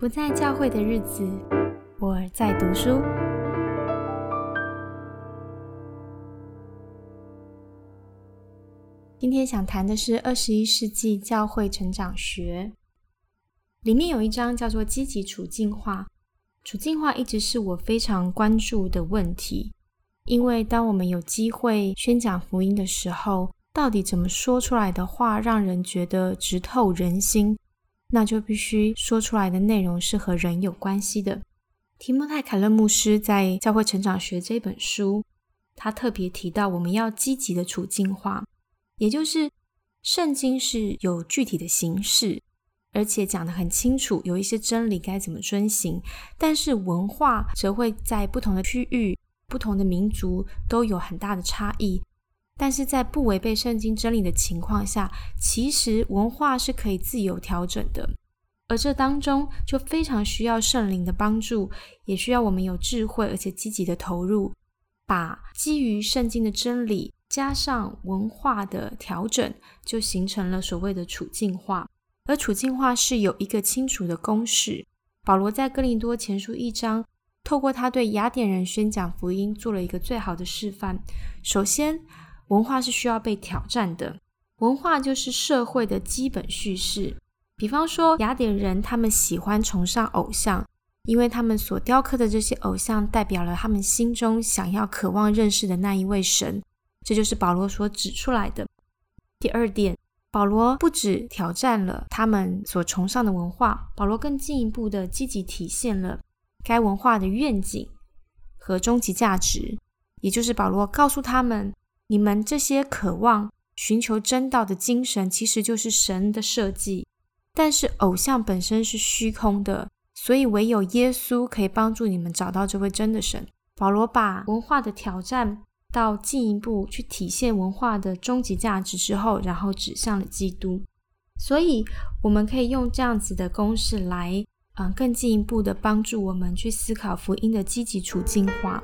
不在教会的日子，我在读书。今天想谈的是二十一世纪教会成长学，里面有一章叫做“积极处境化”。处境化一直是我非常关注的问题，因为当我们有机会宣讲福音的时候，到底怎么说出来的话让人觉得直透人心？那就必须说出来的内容是和人有关系的。提莫太·凯勒牧师在《教会成长学》这本书，他特别提到我们要积极的处境化，也就是圣经是有具体的形式，而且讲得很清楚，有一些真理该怎么遵行。但是文化则会在不同的区域、不同的民族都有很大的差异。但是在不违背圣经真理的情况下，其实文化是可以自由调整的，而这当中就非常需要圣灵的帮助，也需要我们有智慧而且积极的投入，把基于圣经的真理加上文化的调整，就形成了所谓的处境化。而处境化是有一个清楚的公式。保罗在哥林多前书一章，透过他对雅典人宣讲福音，做了一个最好的示范。首先，文化是需要被挑战的，文化就是社会的基本叙事。比方说，雅典人他们喜欢崇尚偶像，因为他们所雕刻的这些偶像代表了他们心中想要、渴望认识的那一位神。这就是保罗所指出来的。第二点，保罗不止挑战了他们所崇尚的文化，保罗更进一步的积极体现了该文化的愿景和终极价值，也就是保罗告诉他们。你们这些渴望寻求真道的精神，其实就是神的设计。但是偶像本身是虚空的，所以唯有耶稣可以帮助你们找到这位真的神。保罗把文化的挑战到进一步去体现文化的终极价值之后，然后指向了基督。所以我们可以用这样子的公式来，嗯，更进一步的帮助我们去思考福音的积极处境化。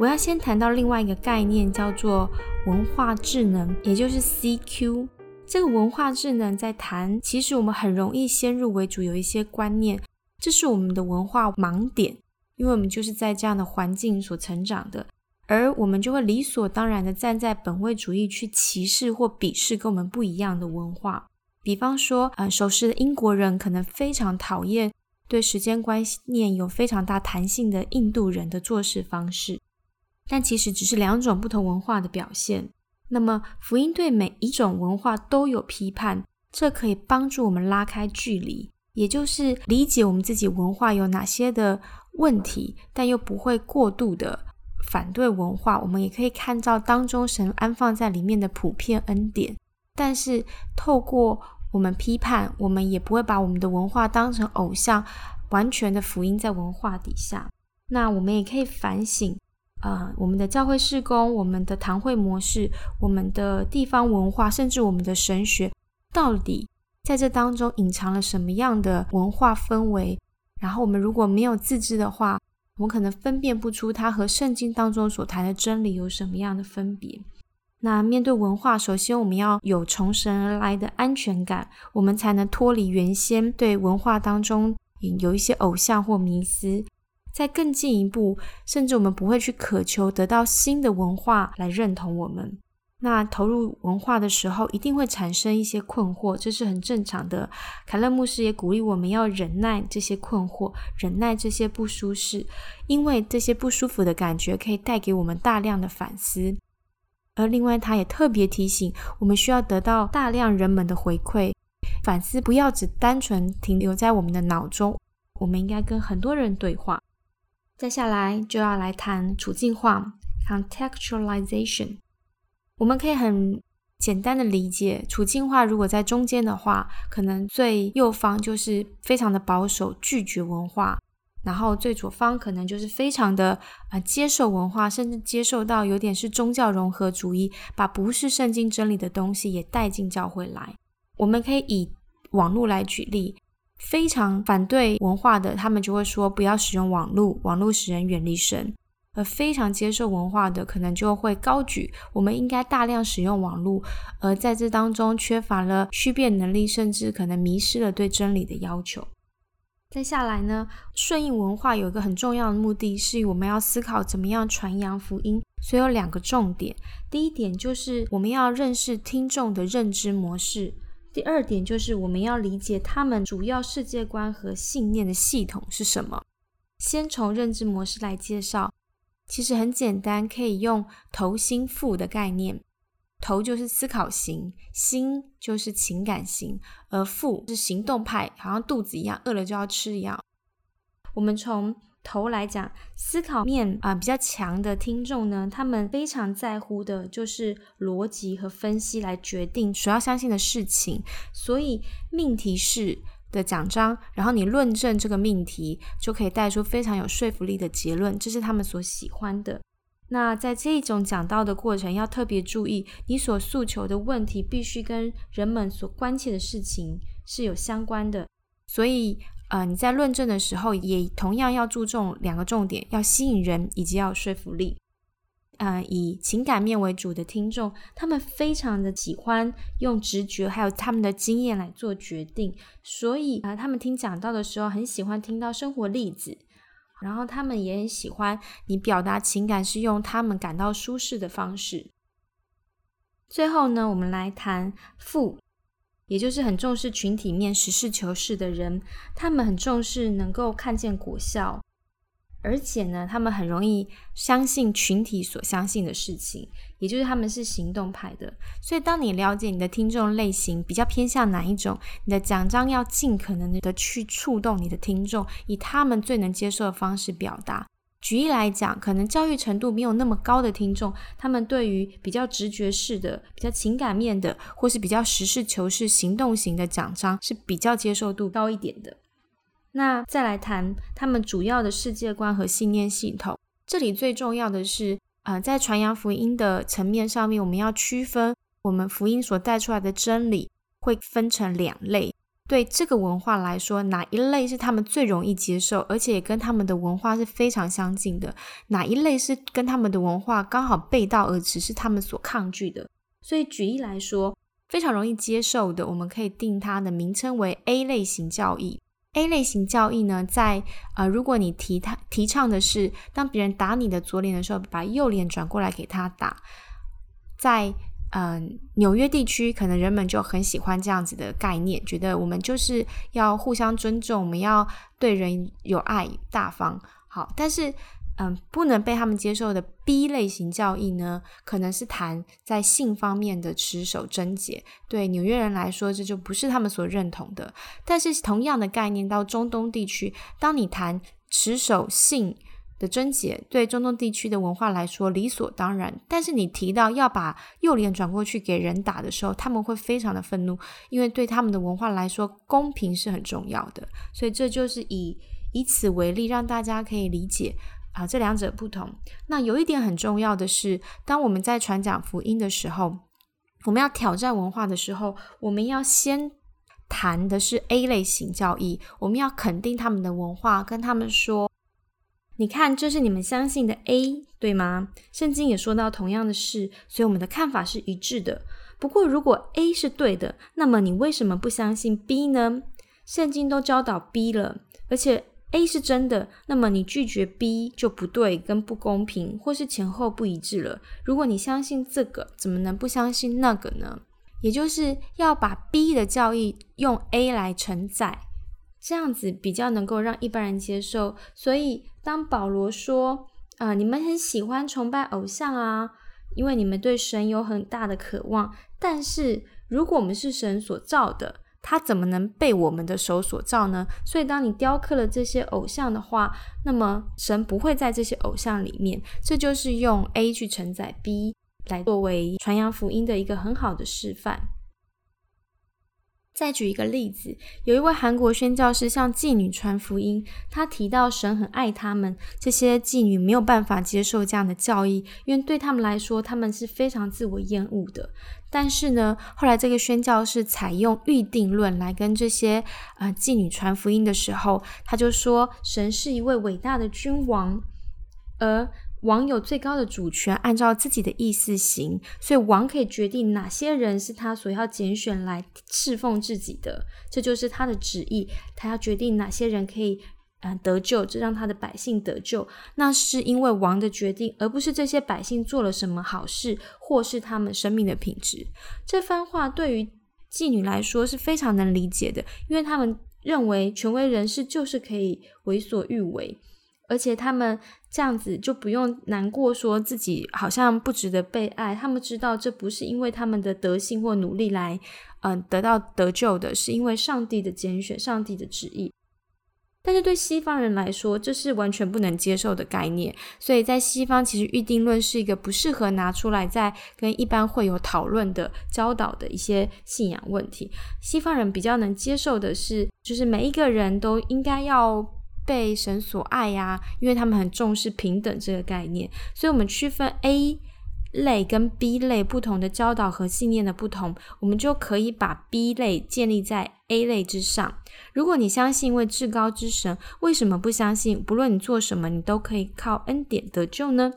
我要先谈到另外一个概念，叫做文化智能，也就是 CQ。这个文化智能在谈，其实我们很容易先入为主，有一些观念，这是我们的文化盲点，因为我们就是在这样的环境所成长的，而我们就会理所当然的站在本位主义去歧视或鄙视跟我们不一样的文化。比方说，呃，熟识的英国人可能非常讨厌对时间观念有非常大弹性的印度人的做事方式。但其实只是两种不同文化的表现。那么福音对每一种文化都有批判，这可以帮助我们拉开距离，也就是理解我们自己文化有哪些的问题，但又不会过度的反对文化。我们也可以看到当中神安放在里面的普遍恩典。但是透过我们批判，我们也不会把我们的文化当成偶像，完全的福音在文化底下。那我们也可以反省。啊，我们的教会事工，我们的堂会模式，我们的地方文化，甚至我们的神学，到底在这当中隐藏了什么样的文化氛围？然后我们如果没有自知的话，我们可能分辨不出它和圣经当中所谈的真理有什么样的分别。那面对文化，首先我们要有从神而来的安全感，我们才能脱离原先对文化当中有一些偶像或迷思。再更进一步，甚至我们不会去渴求得到新的文化来认同我们。那投入文化的时候，一定会产生一些困惑，这是很正常的。凯勒牧师也鼓励我们要忍耐这些困惑，忍耐这些不舒适，因为这些不舒服的感觉可以带给我们大量的反思。而另外，他也特别提醒我们需要得到大量人们的回馈，反思不要只单纯停留在我们的脑中，我们应该跟很多人对话。接下来就要来谈处境化 （contextualization）。我们可以很简单的理解，处境化如果在中间的话，可能最右方就是非常的保守，拒绝文化；然后最左方可能就是非常的啊接受文化，甚至接受到有点是宗教融合主义，把不是圣经真理的东西也带进教会来。我们可以以网络来举例。非常反对文化的，他们就会说不要使用网络，网络使人远离神。而非常接受文化的，可能就会高举我们应该大量使用网络，而在这当中缺乏了区辨能力，甚至可能迷失了对真理的要求。再下来呢，顺应文化有一个很重要的目的是，我们要思考怎么样传扬福音。所以有两个重点，第一点就是我们要认识听众的认知模式，第二点就是我们要理解他们主要世界观和信念的系统是什么。先从认知模式来介绍，其实很简单，可以用头心腹的概念。头就是思考型，心就是情感型，而腹是行动派，好像肚子一样，饿了就要吃一样。我们从头来讲，思考面啊比较强的听众呢，他们非常在乎的就是逻辑和分析来决定所要相信的事情，所以命题式的奖章，然后你论证这个命题，就可以带出非常有说服力的结论，这是他们所喜欢的。那在这种讲到的过程，要特别注意，你所诉求的问题必须跟人们所关切的事情是有相关的。所以，呃，你在论证的时候，也同样要注重两个重点：要吸引人，以及要说服力。呃，以情感面为主的听众，他们非常的喜欢用直觉，还有他们的经验来做决定。所以啊，他们听讲到的时候，很喜欢听到生活例子。然后他们也很喜欢你表达情感是用他们感到舒适的方式。最后呢，我们来谈负，也就是很重视群体面、实事求是的人，他们很重视能够看见果效。而且呢，他们很容易相信群体所相信的事情，也就是他们是行动派的。所以，当你了解你的听众类型比较偏向哪一种，你的奖章要尽可能的去触动你的听众，以他们最能接受的方式表达。举例来讲，可能教育程度没有那么高的听众，他们对于比较直觉式的、比较情感面的，或是比较实事求是、行动型的奖章，是比较接受度高一点的。那再来谈他们主要的世界观和信念系统。这里最重要的是，呃，在传扬福音的层面上面，我们要区分我们福音所带出来的真理会分成两类。对这个文化来说，哪一类是他们最容易接受，而且也跟他们的文化是非常相近的？哪一类是跟他们的文化刚好背道而驰，是他们所抗拒的？所以举例来说，非常容易接受的，我们可以定它的名称为 A 类型教义。A 类型教义呢，在呃，如果你提他提倡的是，当别人打你的左脸的时候，把右脸转过来给他打，在嗯纽约地区，可能人们就很喜欢这样子的概念，觉得我们就是要互相尊重，我们要对人有爱、大方。好，但是。嗯，不能被他们接受的 B 类型教义呢，可能是谈在性方面的持守贞洁。对纽约人来说，这就不是他们所认同的。但是同样的概念到中东地区，当你谈持守性的贞洁，对中东地区的文化来说理所当然。但是你提到要把右脸转过去给人打的时候，他们会非常的愤怒，因为对他们的文化来说，公平是很重要的。所以这就是以以此为例，让大家可以理解。啊，这两者不同。那有一点很重要的是，当我们在传讲福音的时候，我们要挑战文化的时候，我们要先谈的是 A 类型教义。我们要肯定他们的文化，跟他们说：“你看，这是你们相信的 A，对吗？”圣经也说到同样的事，所以我们的看法是一致的。不过，如果 A 是对的，那么你为什么不相信 B 呢？圣经都教导 B 了，而且。A 是真的，那么你拒绝 B 就不对，跟不公平，或是前后不一致了。如果你相信这个，怎么能不相信那个呢？也就是要把 B 的教义用 A 来承载，这样子比较能够让一般人接受。所以当保罗说：“啊，你们很喜欢崇拜偶像啊，因为你们对神有很大的渴望。但是如果我们是神所造的。”他怎么能被我们的手所造呢？所以，当你雕刻了这些偶像的话，那么神不会在这些偶像里面。这就是用 A 去承载 B，来作为传扬福音的一个很好的示范。再举一个例子，有一位韩国宣教师向妓女传福音，他提到神很爱他们，这些妓女没有办法接受这样的教义，因为对他们来说，他们是非常自我厌恶的。但是呢，后来这个宣教士采用预定论来跟这些啊妓女传福音的时候，他就说，神是一位伟大的君王，而王有最高的主权，按照自己的意思行，所以王可以决定哪些人是他所要拣选来侍奉自己的，这就是他的旨意。他要决定哪些人可以嗯得救，这让他的百姓得救，那是因为王的决定，而不是这些百姓做了什么好事，或是他们生命的品质。这番话对于妓女来说是非常能理解的，因为他们认为权威人士就是可以为所欲为。而且他们这样子就不用难过，说自己好像不值得被爱。他们知道这不是因为他们的德性或努力来，嗯，得到得救的，是因为上帝的拣选、上帝的旨意。但是对西方人来说，这是完全不能接受的概念。所以在西方，其实预定论是一个不适合拿出来在跟一般会有讨论的、教导的一些信仰问题。西方人比较能接受的是，就是每一个人都应该要。被神所爱呀，因为他们很重视平等这个概念，所以我们区分 A 类跟 B 类不同的教导和信念的不同，我们就可以把 B 类建立在 A 类之上。如果你相信为至高之神，为什么不相信不论你做什么，你都可以靠恩典得救呢？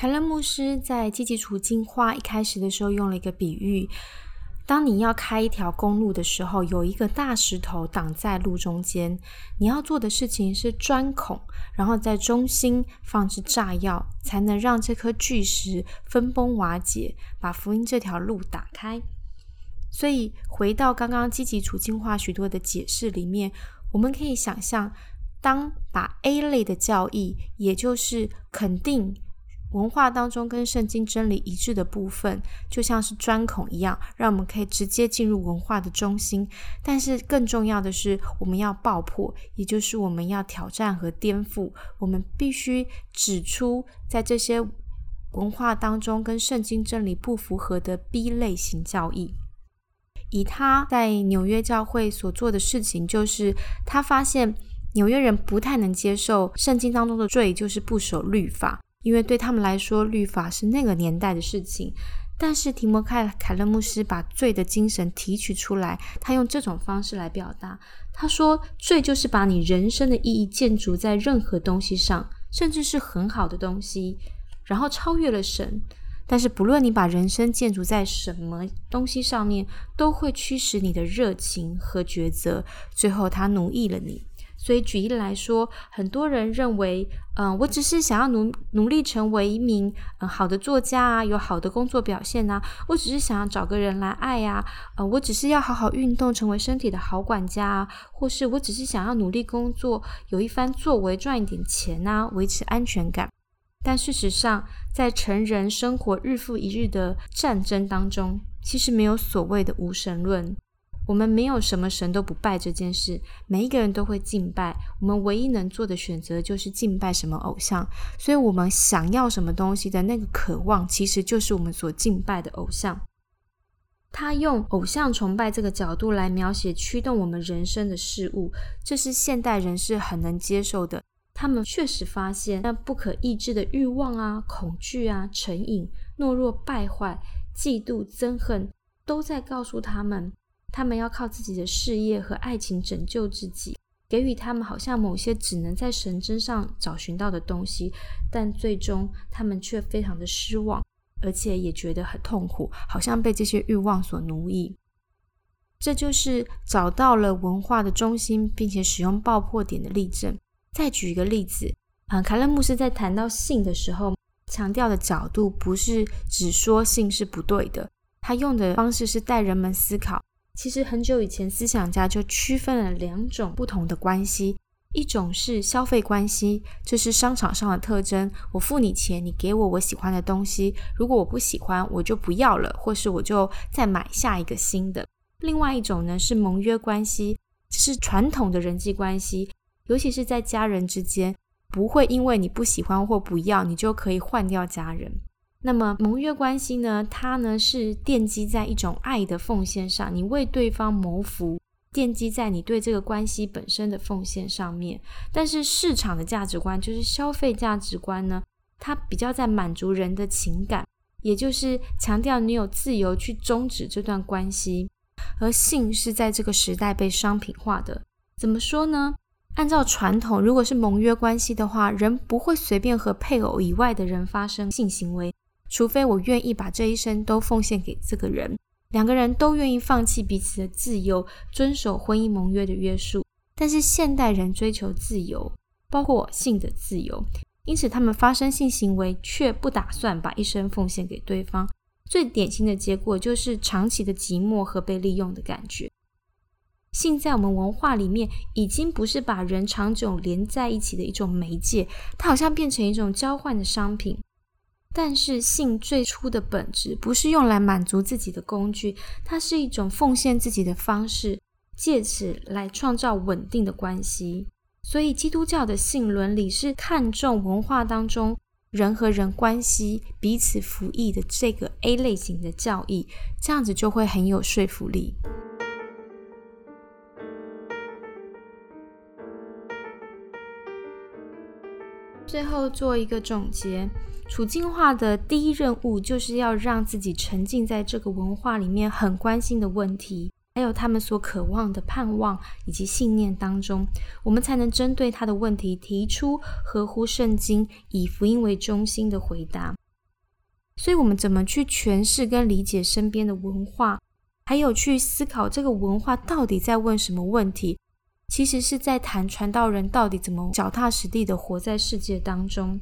凯勒牧师在积极处境化一开始的时候用了一个比喻：当你要开一条公路的时候，有一个大石头挡在路中间，你要做的事情是钻孔，然后在中心放置炸药，才能让这颗巨石分崩瓦解，把福音这条路打开。所以，回到刚刚积极处境化许多的解释里面，我们可以想象，当把 A 类的教义，也就是肯定。文化当中跟圣经真理一致的部分，就像是钻孔一样，让我们可以直接进入文化的中心。但是更重要的是，我们要爆破，也就是我们要挑战和颠覆。我们必须指出，在这些文化当中跟圣经真理不符合的 B 类型教义。以他在纽约教会所做的事情，就是他发现纽约人不太能接受圣经当中的罪，就是不守律法。因为对他们来说，律法是那个年代的事情。但是提摩凯凯勒牧师把罪的精神提取出来，他用这种方式来表达。他说，罪就是把你人生的意义建筑在任何东西上，甚至是很好的东西，然后超越了神。但是不论你把人生建筑在什么东西上面，都会驱使你的热情和抉择，最后他奴役了你。所以举例来说，很多人认为，嗯，我只是想要努努力成为一名嗯好的作家啊，有好的工作表现呐，我只是想要找个人来爱呀，呃，我只是要好好运动，成为身体的好管家啊，或是我只是想要努力工作，有一番作为，赚一点钱啊，维持安全感。但事实上，在成人生活日复一日的战争当中，其实没有所谓的无神论。我们没有什么神都不拜这件事，每一个人都会敬拜。我们唯一能做的选择就是敬拜什么偶像。所以，我们想要什么东西的那个渴望，其实就是我们所敬拜的偶像。他用偶像崇拜这个角度来描写驱动我们人生的事物，这是现代人是很能接受的。他们确实发现，那不可抑制的欲望啊、恐惧啊、成瘾、懦弱、败坏、嫉妒、憎恨，都在告诉他们。他们要靠自己的事业和爱情拯救自己，给予他们好像某些只能在神身上找寻到的东西，但最终他们却非常的失望，而且也觉得很痛苦，好像被这些欲望所奴役。这就是找到了文化的中心，并且使用爆破点的例证。再举一个例子，啊，凯勒牧师在谈到性的时候，强调的角度不是只说性是不对的，他用的方式是带人们思考。其实很久以前，思想家就区分了两种不同的关系，一种是消费关系，这是商场上的特征。我付你钱，你给我我喜欢的东西，如果我不喜欢，我就不要了，或是我就再买下一个新的。另外一种呢是盟约关系，这是传统的人际关系，尤其是在家人之间，不会因为你不喜欢或不要，你就可以换掉家人。那么盟约关系呢？它呢是奠基在一种爱的奉献上，你为对方谋福，奠基在你对这个关系本身的奉献上面。但是市场的价值观，就是消费价值观呢，它比较在满足人的情感，也就是强调你有自由去终止这段关系。而性是在这个时代被商品化的。怎么说呢？按照传统，如果是盟约关系的话，人不会随便和配偶以外的人发生性行为，除非我愿意把这一生都奉献给这个人，两个人都愿意放弃彼此的自由，遵守婚姻盟约的约束。但是现代人追求自由，包括性的自由，因此他们发生性行为却不打算把一生奉献给对方。最典型的结果就是长期的寂寞和被利用的感觉。性在我们文化里面已经不是把人长久连在一起的一种媒介，它好像变成一种交换的商品。但是性最初的本质不是用来满足自己的工具，它是一种奉献自己的方式，借此来创造稳定的关系。所以基督教的性伦理是看重文化当中人和人关系彼此服役的这个 A 类型的教义，这样子就会很有说服力。最后做一个总结，处境化的第一任务就是要让自己沉浸在这个文化里面很关心的问题，还有他们所渴望的盼望以及信念当中，我们才能针对他的问题提出合乎圣经、以福音为中心的回答。所以，我们怎么去诠释跟理解身边的文化，还有去思考这个文化到底在问什么问题？其实是在谈传道人到底怎么脚踏实地的活在世界当中，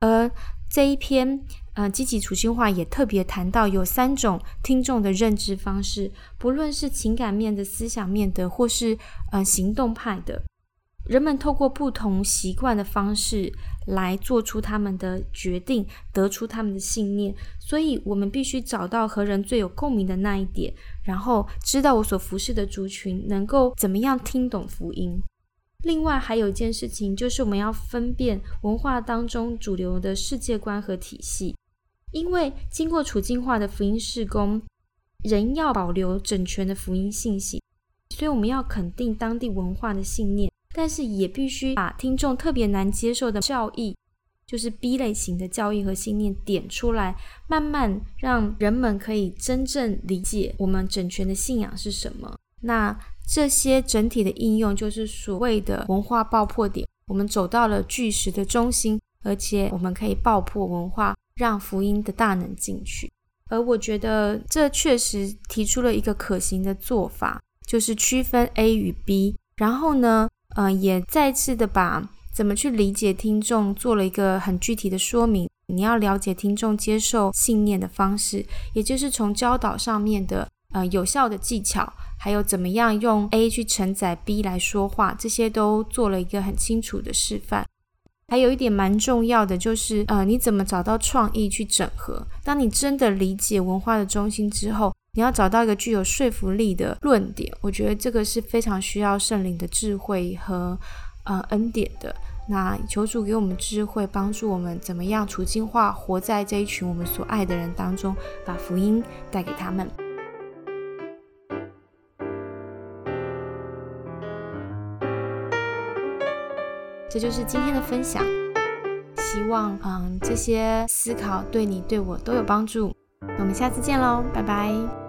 而这一篇呃积极处心化也特别谈到有三种听众的认知方式，不论是情感面的、思想面的，或是呃行动派的。人们透过不同习惯的方式来做出他们的决定，得出他们的信念。所以，我们必须找到和人最有共鸣的那一点，然后知道我所服侍的族群能够怎么样听懂福音。另外，还有一件事情，就是我们要分辨文化当中主流的世界观和体系，因为经过处境化的福音事工，人要保留整全的福音信息，所以我们要肯定当地文化的信念。但是也必须把听众特别难接受的教义，就是 B 类型的教义和信念点出来，慢慢让人们可以真正理解我们整全的信仰是什么。那这些整体的应用，就是所谓的文化爆破点。我们走到了巨石的中心，而且我们可以爆破文化，让福音的大能进去。而我觉得这确实提出了一个可行的做法，就是区分 A 与 B，然后呢？嗯，也再次的把怎么去理解听众做了一个很具体的说明。你要了解听众接受信念的方式，也就是从教导上面的呃有效的技巧，还有怎么样用 A 去承载 B 来说话，这些都做了一个很清楚的示范。还有一点蛮重要的就是，呃，你怎么找到创意去整合？当你真的理解文化的中心之后。你要找到一个具有说服力的论点，我觉得这个是非常需要圣灵的智慧和呃恩典的。那求主给我们智慧，帮助我们怎么样处境化活在这一群我们所爱的人当中，把福音带给他们。这就是今天的分享，希望嗯这些思考对你对我都有帮助。那我们下次见喽，拜拜。